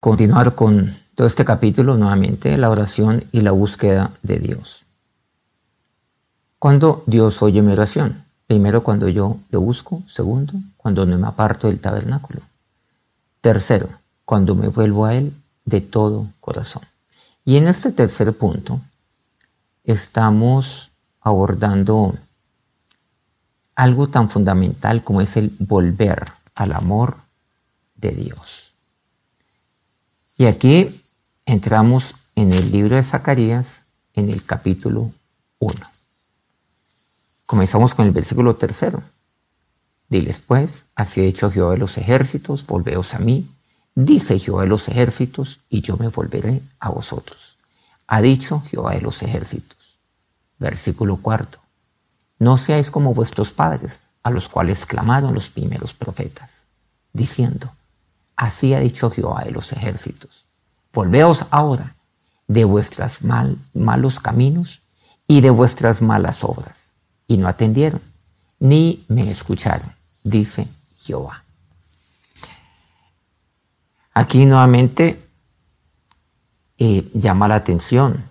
continuar con todo este capítulo nuevamente, la oración y la búsqueda de Dios. Cuando Dios oye mi oración? Primero, cuando yo lo busco. Segundo, cuando no me aparto del tabernáculo. Tercero, cuando me vuelvo a Él de todo corazón. Y en este tercer punto estamos abordando algo tan fundamental como es el volver al amor de Dios. Y aquí entramos en el libro de Zacarías en el capítulo 1. Comenzamos con el versículo tercero. Diles pues, así ha dicho Jehová de los ejércitos, volveos a mí, dice Jehová de los ejércitos, y yo me volveré a vosotros. Ha dicho Jehová de los ejércitos. Versículo cuarto. No seáis como vuestros padres, a los cuales clamaron los primeros profetas, diciendo, así ha dicho Jehová de los ejércitos. Volveos ahora de vuestros mal, malos caminos y de vuestras malas obras. Y no atendieron, ni me escucharon, dice Jehová. Aquí nuevamente eh, llama la atención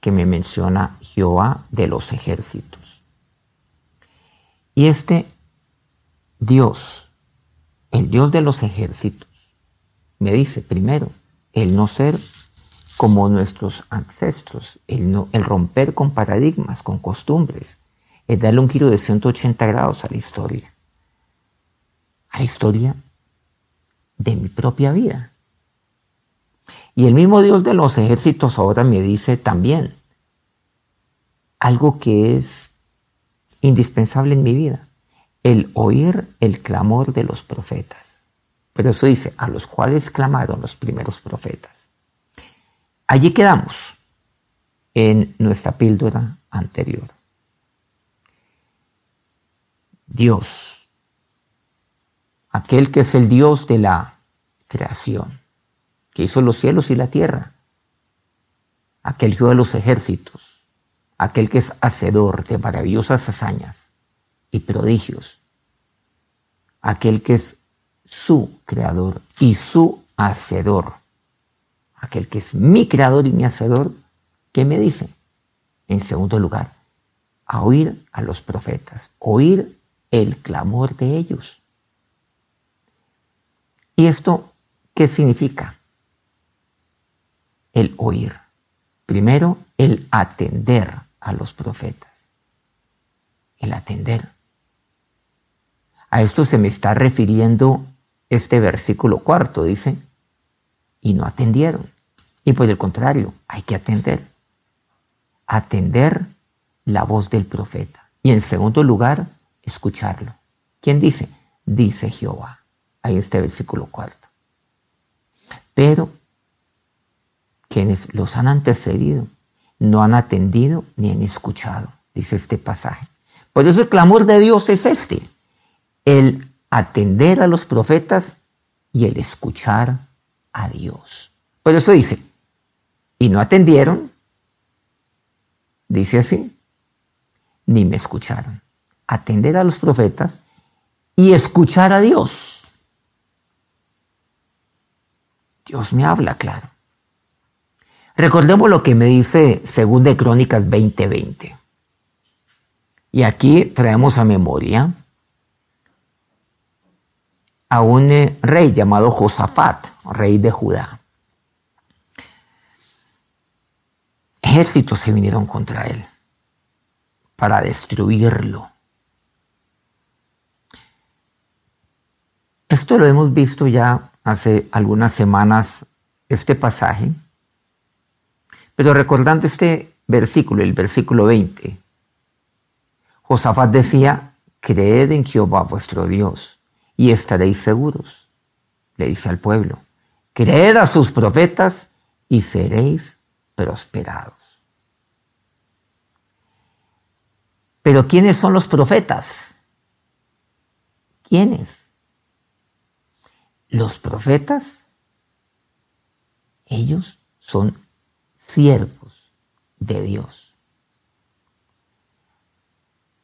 que me menciona Jehová de los ejércitos. Y este Dios, el Dios de los ejércitos, me dice primero, el no ser como nuestros ancestros, el, no, el romper con paradigmas, con costumbres, es darle un giro de 180 grados a la historia, a la historia de mi propia vida. Y el mismo Dios de los ejércitos ahora me dice también algo que es indispensable en mi vida, el oír el clamor de los profetas. Pero eso dice, a los cuales clamaron los primeros profetas. Allí quedamos en nuestra píldora anterior. Dios, aquel que es el Dios de la creación, que hizo los cielos y la tierra, aquel Dios de los ejércitos, aquel que es hacedor de maravillosas hazañas y prodigios, aquel que es su creador y su hacedor. Aquel que es mi creador y mi hacedor, ¿qué me dice? En segundo lugar, a oír a los profetas, oír el clamor de ellos. ¿Y esto qué significa? El oír. Primero, el atender a los profetas. El atender. A esto se me está refiriendo este versículo cuarto dice, y no atendieron. Y por el contrario, hay que atender. Atender la voz del profeta. Y en segundo lugar, escucharlo. ¿Quién dice? Dice Jehová. Ahí está el versículo cuarto. Pero quienes los han antecedido no han atendido ni han escuchado, dice este pasaje. Por eso el clamor de Dios es este, el atender a los profetas y el escuchar a Dios. Por eso dice, y no atendieron, dice así, ni me escucharon. Atender a los profetas y escuchar a Dios. Dios me habla, claro. Recordemos lo que me dice según de Crónicas 20:20. Y aquí traemos a memoria a un eh, rey llamado Josafat, rey de Judá. Ejércitos se vinieron contra él para destruirlo. Esto lo hemos visto ya hace algunas semanas, este pasaje, pero recordando este versículo, el versículo 20, Josafat decía, creed en Jehová vuestro Dios y estaréis seguros. Le dice al pueblo, creed a sus profetas y seréis prosperados. Pero ¿quiénes son los profetas? ¿Quiénes? Los profetas, ellos son siervos de Dios.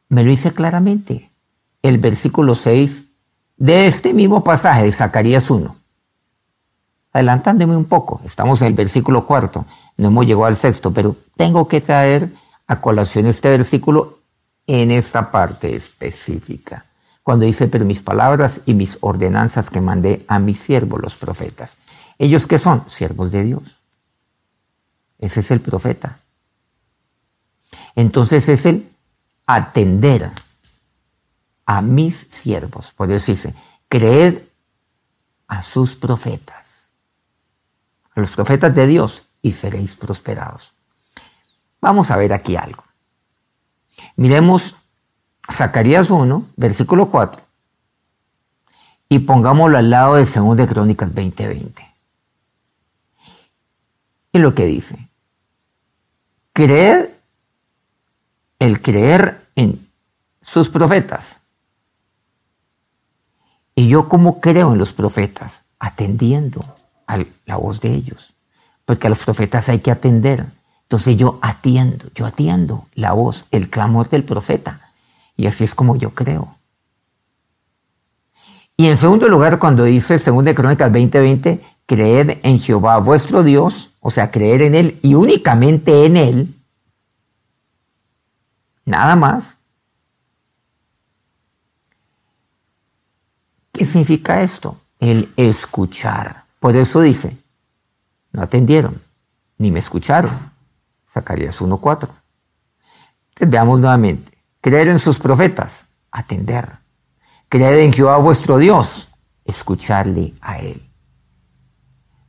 Me lo dice claramente. El versículo 6 de este mismo pasaje de Zacarías 1. adelantándome un poco, estamos en el versículo cuarto, no hemos llegado al sexto, pero tengo que traer a colación este versículo en esta parte específica, cuando dice, pero mis palabras y mis ordenanzas que mandé a mis siervos los profetas. ¿Ellos qué son? Siervos de Dios. Ese es el profeta. Entonces es el atender a mis siervos. Por eso dice, creed a sus profetas, a los profetas de Dios, y seréis prosperados. Vamos a ver aquí algo. Miremos Zacarías 1, versículo 4, y pongámoslo al lado de 2 de Crónicas 20:20. Y lo que dice, creed, el creer en sus profetas. Y yo como creo en los profetas, atendiendo a la voz de ellos, porque a los profetas hay que atender. Entonces yo atiendo, yo atiendo la voz, el clamor del profeta. Y así es como yo creo. Y en segundo lugar, cuando dice, según de Crónicas 20:20, creed en Jehová vuestro Dios, o sea, creer en Él y únicamente en Él, nada más. ¿Qué significa esto? El escuchar. Por eso dice, no atendieron, ni me escucharon. Zacarías 1.4. Veamos nuevamente. Creer en sus profetas, atender. Creer en Jehová vuestro Dios, escucharle a Él.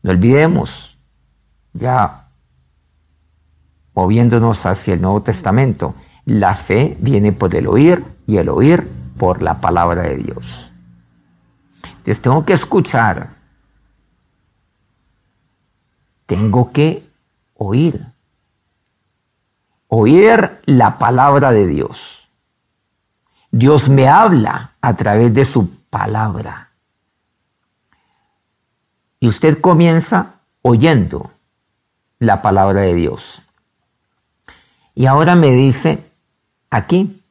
No olvidemos, ya moviéndonos hacia el Nuevo Testamento, la fe viene por el oír y el oír por la palabra de Dios. Tengo que escuchar, tengo que oír, oír la palabra de Dios. Dios me habla a través de su palabra. Y usted comienza oyendo la palabra de Dios. Y ahora me dice aquí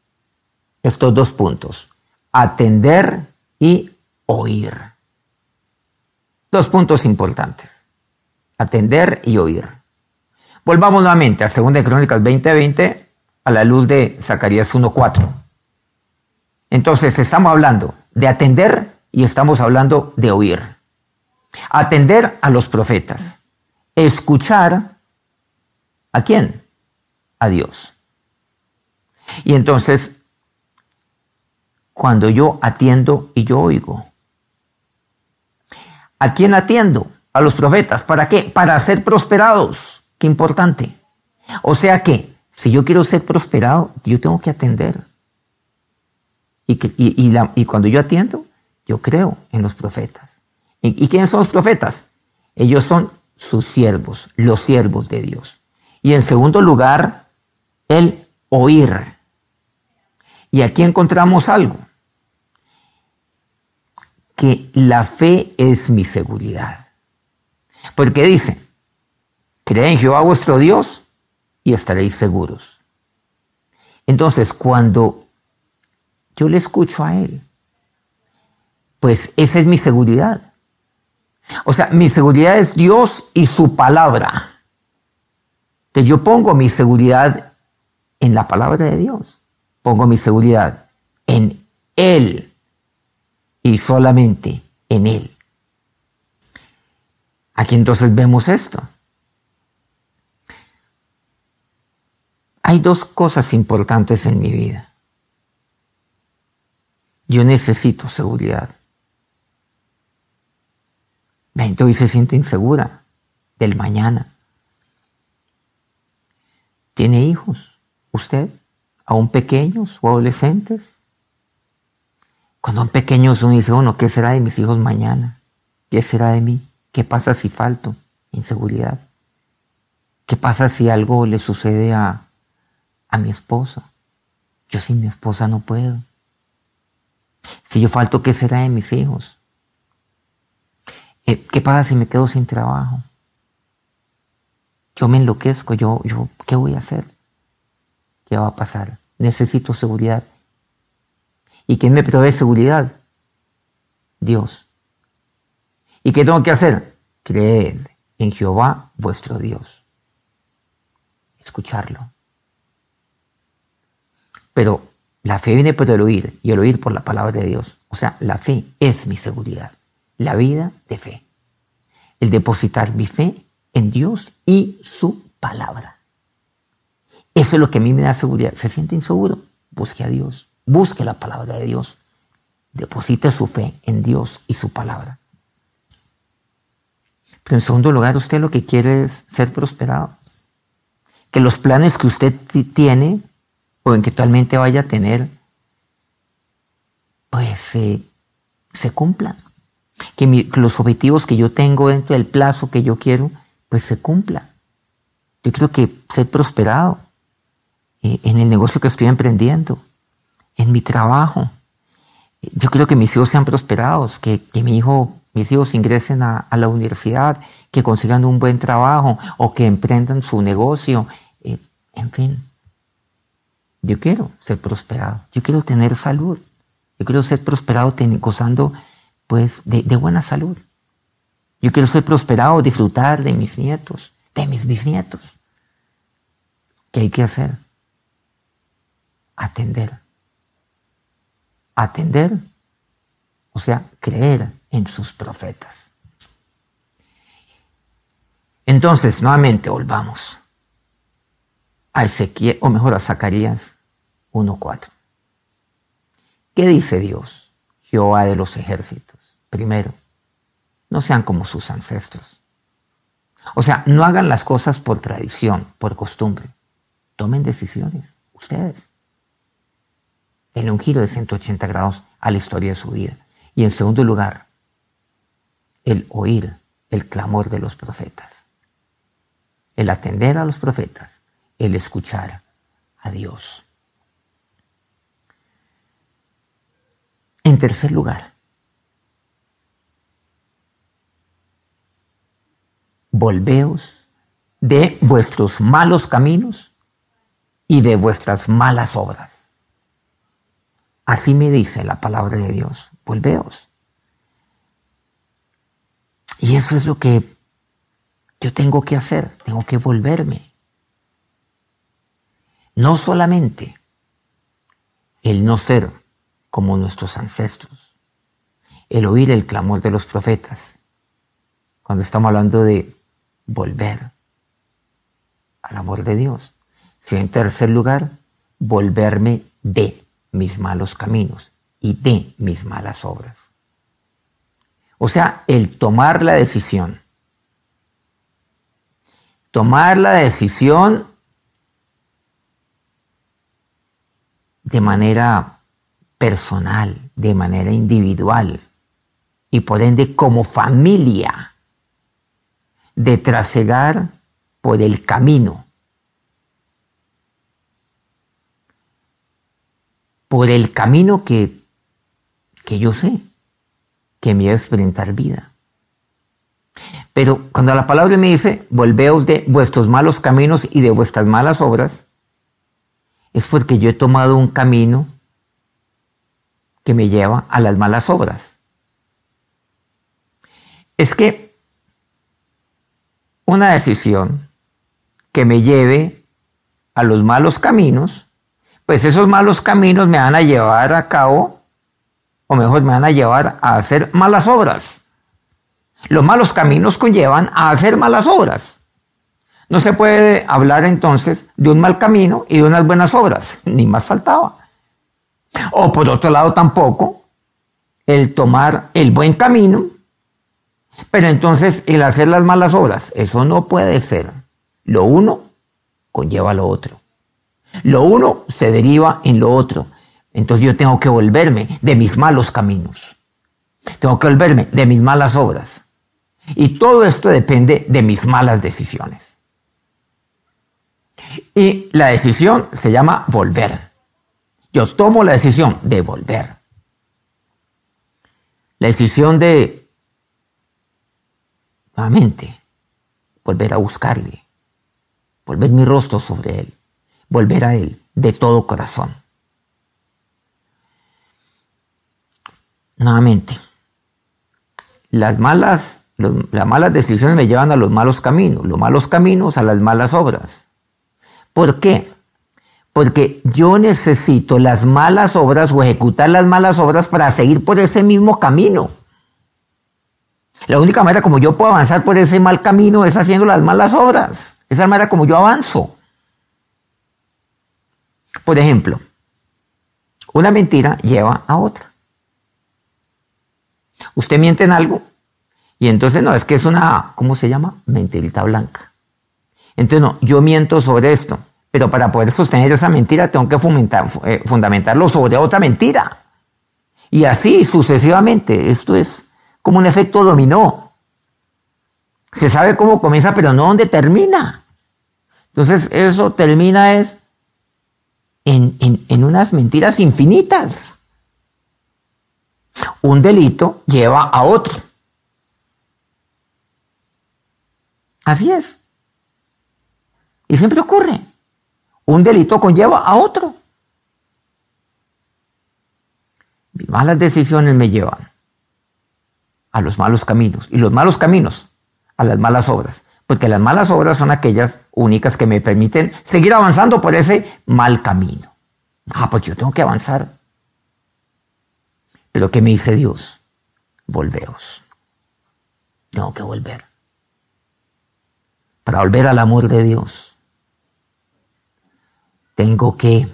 estos dos puntos, atender y oír. Dos puntos importantes, atender y oír. Volvamos nuevamente a 2 Crónicas 20:20 a la luz de Zacarías 1:4. Entonces estamos hablando de atender y estamos hablando de oír. Atender a los profetas. Escuchar a quién? A Dios. Y entonces, cuando yo atiendo y yo oigo, ¿a quién atiendo? A los profetas. ¿Para qué? Para ser prosperados. Qué importante. O sea que, si yo quiero ser prosperado, yo tengo que atender. Y, y cuando yo atiendo, yo creo en los profetas. ¿Y, quiénes son los profetas? Ellos son sus siervos, los siervos de Dios. Y en segundo lugar, el oír. Y aquí encontramos algo, que la fe es mi seguridad. Porque dice, creen en Jehová vuestro Dios y estaréis seguros. Entonces, cuando yo le escucho a Él, pues esa es mi seguridad. O sea, mi seguridad es Dios y su palabra. Que yo pongo mi seguridad en la palabra de Dios. Pongo mi seguridad en Él y solamente en Él. Aquí entonces vemos esto. Hay dos cosas importantes en mi vida. Yo necesito seguridad. La gente hoy se siente insegura del mañana. ¿Tiene hijos? ¿Usted? ¿Aún pequeños o adolescentes? Cuando son pequeños uno dice, bueno, ¿qué será de mis hijos mañana? ¿Qué será de mí? ¿Qué pasa si falto? Inseguridad. ¿Qué pasa si algo le sucede a, a mi esposa? Yo sin mi esposa no puedo. Si yo falto, ¿qué será de mis hijos? Eh, ¿Qué pasa si me quedo sin trabajo? Yo me enloquezco, yo, yo, ¿qué voy a hacer? ¿Qué va a pasar? Necesito seguridad. ¿Y quién me provee seguridad? Dios. ¿Y qué tengo que hacer? creed en Jehová vuestro Dios. Escucharlo. Pero la fe viene por el oír y el oír por la palabra de Dios. O sea, la fe es mi seguridad. La vida de fe. El depositar mi fe en Dios y su palabra. Eso es lo que a mí me da seguridad. ¿Se siente inseguro? Busque a Dios. Busque la palabra de Dios. Deposite su fe en Dios y su palabra. Pero en segundo lugar, usted lo que quiere es ser prosperado. Que los planes que usted tiene o eventualmente vaya a tener, pues eh, se cumplan. Que, los objetivos que yo tengo dentro del plazo que yo quiero, pues se cumplan. Yo creo que ser prosperado eh, en el negocio que estoy emprendiendo, en mi trabajo. Yo creo que mis hijos sean prosperados, que, mi hijo, mis hijos ingresen a, la universidad, que consigan un buen trabajo o que emprendan su negocio, eh, en fin. Yo quiero ser prosperado, yo quiero tener salud, yo quiero ser prosperado gozando pues de, buena salud. Yo quiero ser prosperado, disfrutar de mis nietos, de mis bisnietos. ¿Qué hay que hacer? Atender. Atender, o sea, creer en sus profetas. Entonces, nuevamente volvamos a Ezequiel, o mejor a Zacarías 1.4. ¿Qué dice Dios, Jehová de los ejércitos? Primero, no sean como sus ancestros. O sea, no hagan las cosas por tradición, por costumbre. Tomen decisiones, ustedes. Denle un giro de 180 grados a la historia de su vida. Y en segundo lugar, el oír el clamor de los profetas. El atender a los profetas el escuchar a Dios. En tercer lugar, volveos de vuestros malos caminos y de vuestras malas obras. Así me dice la palabra de Dios, volveos. Y eso es lo que yo tengo que hacer, tengo que volverme. No solamente el no ser como nuestros ancestros, el oír el clamor de los profetas, cuando estamos hablando de volver al amor de Dios, sino en tercer lugar, volverme de mis malos caminos y de mis malas obras. O sea, el tomar la decisión. Tomar la decisión de manera personal, de manera individual y por ende como familia de trasegar por el camino, por el camino que, que yo sé, que me va a experimentar vida. Pero cuando la palabra me dice, volveos de vuestros malos caminos y de vuestras malas obras, es porque yo he tomado un camino que me lleva a las malas obras. Es que una decisión que me lleve a los malos caminos, pues esos malos caminos me van a llevar a cabo, o mejor, me van a llevar a hacer malas obras. Los malos caminos conllevan a hacer malas obras. No se puede hablar entonces de un mal camino y de unas buenas obras, ni más faltaba. O por otro lado tampoco el tomar el buen camino, pero entonces el hacer las malas obras, eso no puede ser. Lo uno conlleva lo otro. Lo uno se deriva en lo otro. Entonces yo tengo que volverme de mis malos caminos. Tengo que volverme de mis malas obras. Y todo esto depende de mis malas decisiones. Y la decisión se llama volver. Yo tomo la decisión de volver. La decisión de, nuevamente, volver a buscarle, volver mi rostro sobre él, volver a él de todo corazón. Nuevamente, las malas, las malas decisiones me llevan a los malos caminos, los malos caminos a las malas obras. ¿Por qué? Porque yo necesito las malas obras o ejecutar las malas obras para seguir por ese mismo camino. La única manera como yo puedo avanzar por ese mal camino es haciendo las malas obras. Esa manera como yo avanzo. Por ejemplo, una mentira lleva a otra. Usted miente en algo y entonces no, es que es una, ¿cómo se llama? Mentirita blanca. Entonces no, yo miento sobre esto, pero para poder sostener esa mentira tengo que eh, fundamentarlo sobre otra mentira. Y así sucesivamente. Esto es como un efecto dominó. Se sabe cómo comienza, pero no dónde termina. Entonces eso termina es en, unas mentiras infinitas. Un delito lleva a otro. Así es. Y siempre ocurre. Un delito conlleva a otro. Mis malas decisiones me llevan a los malos caminos. Y los malos caminos a las malas obras porque las malas obras son aquellas únicas que me permiten seguir avanzando por ese mal camino. Ah, pues yo tengo que avanzar. Pero ¿qué me dice Dios? Volveos. Tengo que volver. Para volver al amor de Dios, tengo que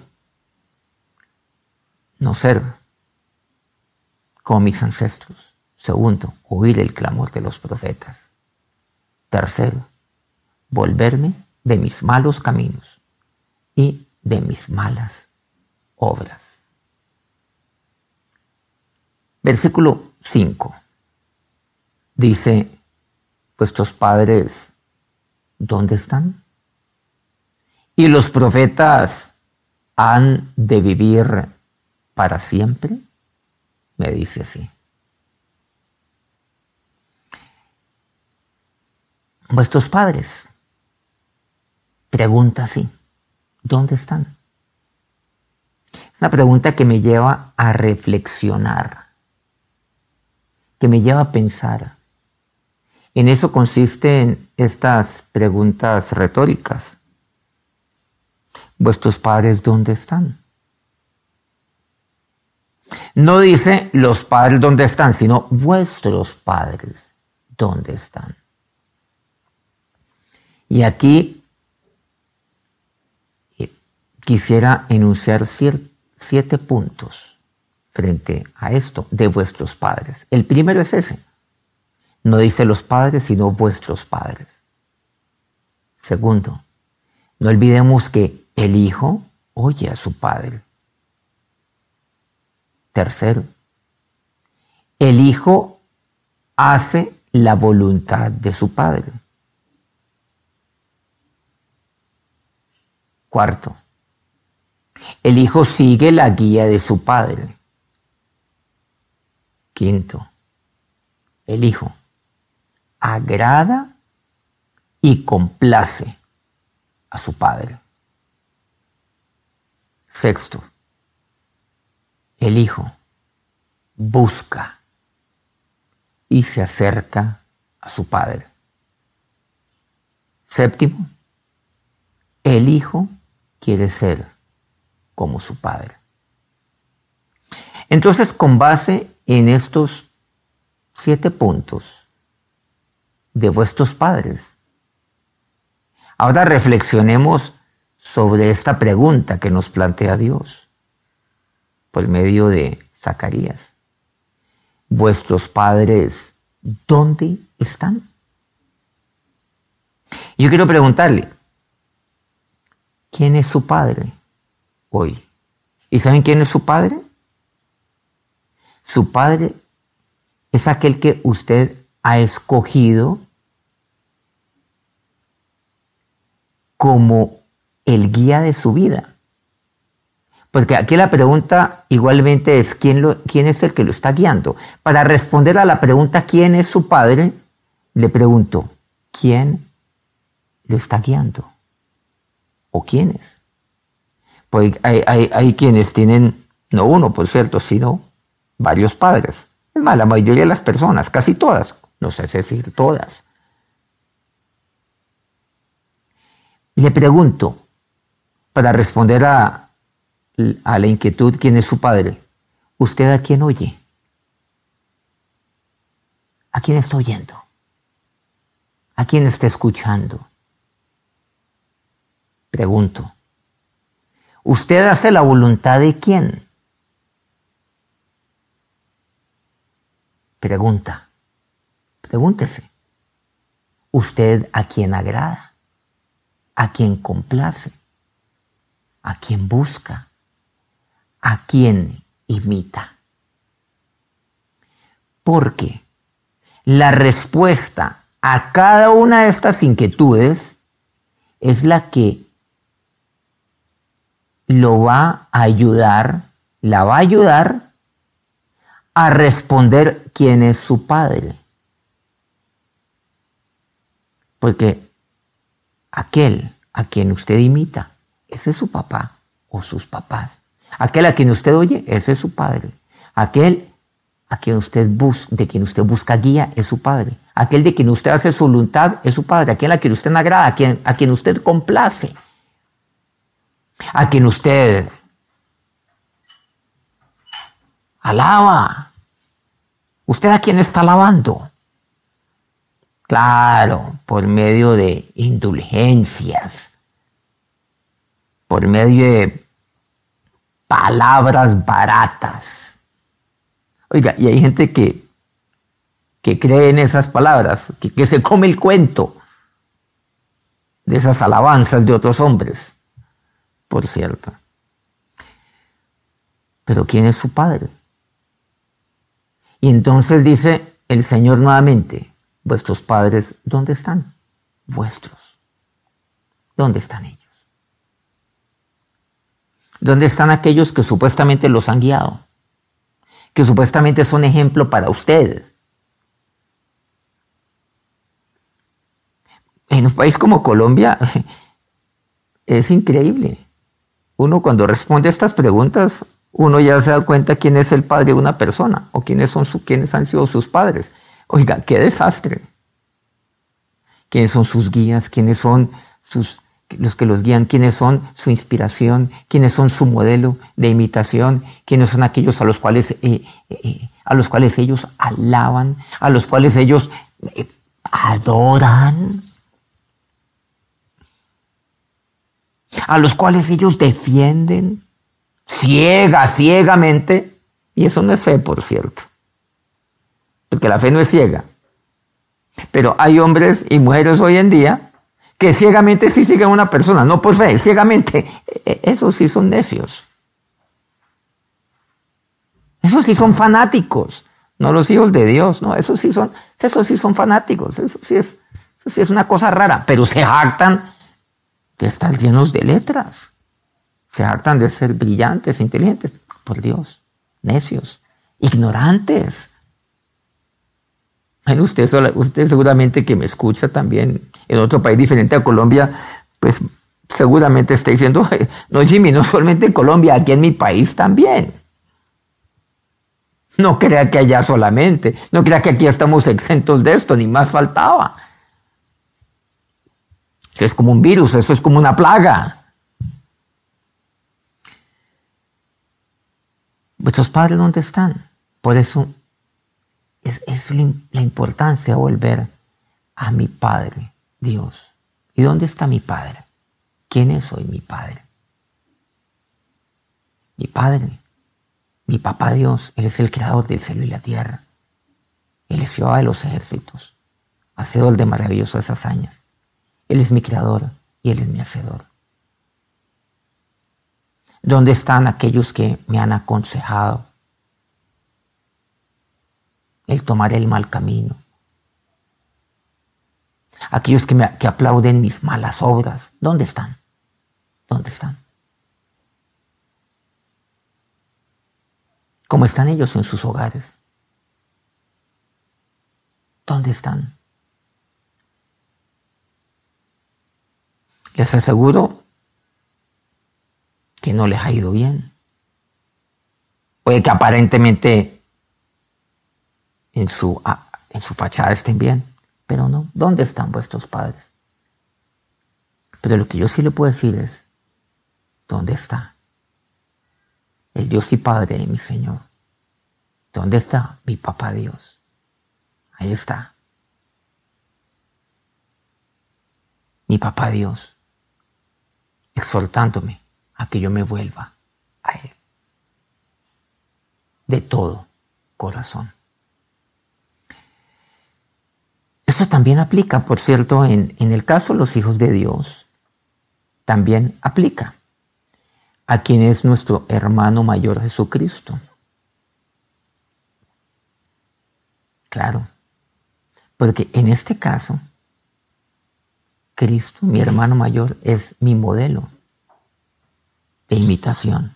no ser como mis ancestros. Segundo, oír el clamor de los profetas. Tercero, volverme de mis malos caminos y de mis malas obras. Versículo 5 dice, vuestros padres, ¿dónde están? ¿Y los profetas han de vivir para siempre? Me dice así. Vuestros padres. Pregunta así, ¿dónde están? Es una pregunta que me lleva a reflexionar, que me lleva a pensar. En eso consisten estas preguntas retóricas. ¿Vuestros padres dónde están? No dice los padres dónde están, sino vuestros padres dónde están. Y aquí eh, quisiera enunciar siete puntos frente a esto de vuestros padres. El primero es ese. No dice los padres, sino vuestros padres. Segundo, no olvidemos que el hijo oye a su padre. Tercero, el hijo hace la voluntad de su padre. Cuarto, el hijo sigue la guía de su padre. Quinto, el hijo agrada y complace a su padre. Sexto, el hijo busca y se acerca a su padre. Séptimo, el hijo quiere ser como su padre. Entonces, con base en estos siete puntos de vuestros padres, ahora reflexionemos sobre esta pregunta que nos plantea Dios por medio de Zacarías. ¿Vuestros padres dónde están? Yo quiero preguntarle, quién es su padre hoy. ¿Y saben quién es su padre? Su padre es aquel que usted ha escogido como el guía de su vida. Porque aquí la pregunta igualmente es ¿quién, lo, quién es el que lo está guiando. Para responder a la pregunta ¿quién es su padre? Le pregunto, ¿quién lo está guiando? O quiénes. Pues hay, quienes tienen, no uno por cierto, sino varios padres. Es más, la mayoría de las personas, casi todas, no sé decir todas. Le pregunto, para responder a, a la inquietud, ¿quién es su padre? ¿Usted a quién oye? ¿A quién está oyendo? ¿A quién está escuchando? Pregunto. ¿Usted hace la voluntad de quién? Pregunta. Pregúntese. ¿Usted a quién agrada? ¿A quién complace? ¿A quién busca? ¿A quién imita? Porque la respuesta a cada una de estas inquietudes es la que lo va a ayudar, la va a ayudar a responder quién es su padre. Porque aquel a quien usted imita, ese es su papá o sus papás. Aquel a quien usted oye, ese es su padre. Aquel a quien usted bus de quien usted busca guía, es su padre. Aquel de quien usted hace su voluntad, es su padre. Aquel a quien usted agrada, a quien, a quien usted complace a quien usted alaba. ¿Usted a quién está alabando? Claro, por medio de indulgencias, por medio de palabras baratas. Oiga, y hay gente que, que cree en esas palabras, que, que se come el cuento de esas alabanzas de otros hombres por cierto. Pero ¿quién es su padre? Y entonces dice el Señor nuevamente, vuestros padres, ¿dónde están? Vuestros. ¿Dónde están ellos? ¿Dónde están aquellos que supuestamente los han guiado? Que supuestamente son ejemplo para usted. En un país como Colombia es increíble uno cuando responde a estas preguntas, uno ya se da cuenta quién es el padre de una persona o quiénes, son su, quiénes han sido sus padres. Oiga, qué desastre. ¿Quiénes son sus guías? ¿Quiénes son sus, los que los guían? ¿Quiénes son su inspiración? ¿Quiénes son su modelo de imitación? ¿Quiénes son aquellos a los cuales, eh, eh, eh, a los cuales ellos alaban? ¿A los cuales ellos adoran? A los cuales ellos defienden ciega, ciegamente. Y eso no es fe, por cierto. Porque la fe no es ciega. Pero hay hombres y mujeres hoy en día que ciegamente sí siguen a una persona, no por fe, ciegamente. E, e, esos sí son necios. Esos sí son fanáticos, no los hijos de Dios, no, esos sí son, esos sí son fanáticos, eso sí es, eso sí es una cosa rara, pero se jactan de estar llenos de letras. Se hartan de ser brillantes, inteligentes. Por Dios, necios, ignorantes. Bueno, usted, usted seguramente que me escucha también en otro país diferente a Colombia, pues seguramente está diciendo, no Jimmy, no solamente en Colombia, aquí en mi país también. No crea que allá solamente, no crea que aquí estamos exentos de esto, ni más faltaba es como un virus, eso es como una plaga. ¿Vuestros padres dónde están? Por eso es, es la importancia de volver a mi Padre, Dios. ¿Y dónde está mi Padre? ¿Quién es hoy mi Padre? Mi Padre, mi Papá Dios, Él es el creador del cielo y la tierra. Él es Jehová de los ejércitos, hacedor de maravillosas hazañas. Él es mi creador y Él es mi hacedor. ¿Dónde están aquellos que me han aconsejado el tomar el mal camino? Aquellos que, me, que aplauden mis malas obras, ¿dónde están? ¿Dónde están? ¿Cómo están ellos en sus hogares? ¿Dónde están? Les aseguro que no les ha ido bien. Puede que aparentemente en su en su fachada estén bien, pero no, ¿dónde están vuestros padres? Pero lo que yo sí le puedo decir es, ¿dónde está? El Dios y Padre de mi Señor. ¿Dónde está mi papá Dios? Ahí está. Mi papá Dios, exhortándome a que yo me vuelva a Él. De todo corazón. Esto también aplica, por cierto, en, en el caso de los hijos de Dios, también aplica a quien es nuestro hermano mayor Jesucristo. Claro, porque en este caso, Cristo, mi hermano mayor, es mi modelo de imitación.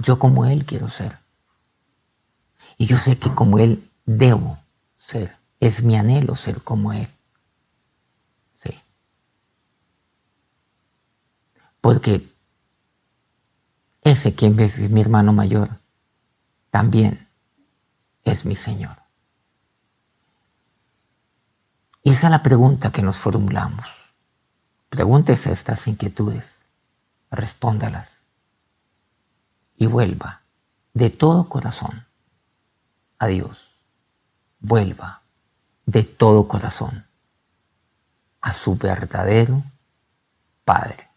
Yo como Él quiero ser. Y yo sé que como Él debo ser. Es mi anhelo ser como Él. Sí. Porque ese quien es mi hermano mayor también es mi Señor. Y esa es la pregunta que nos formulamos. Pregúntese estas inquietudes, respóndalas y vuelva de todo corazón a Dios. Vuelva de todo corazón a su verdadero Padre.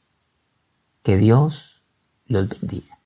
Que Dios los bendiga.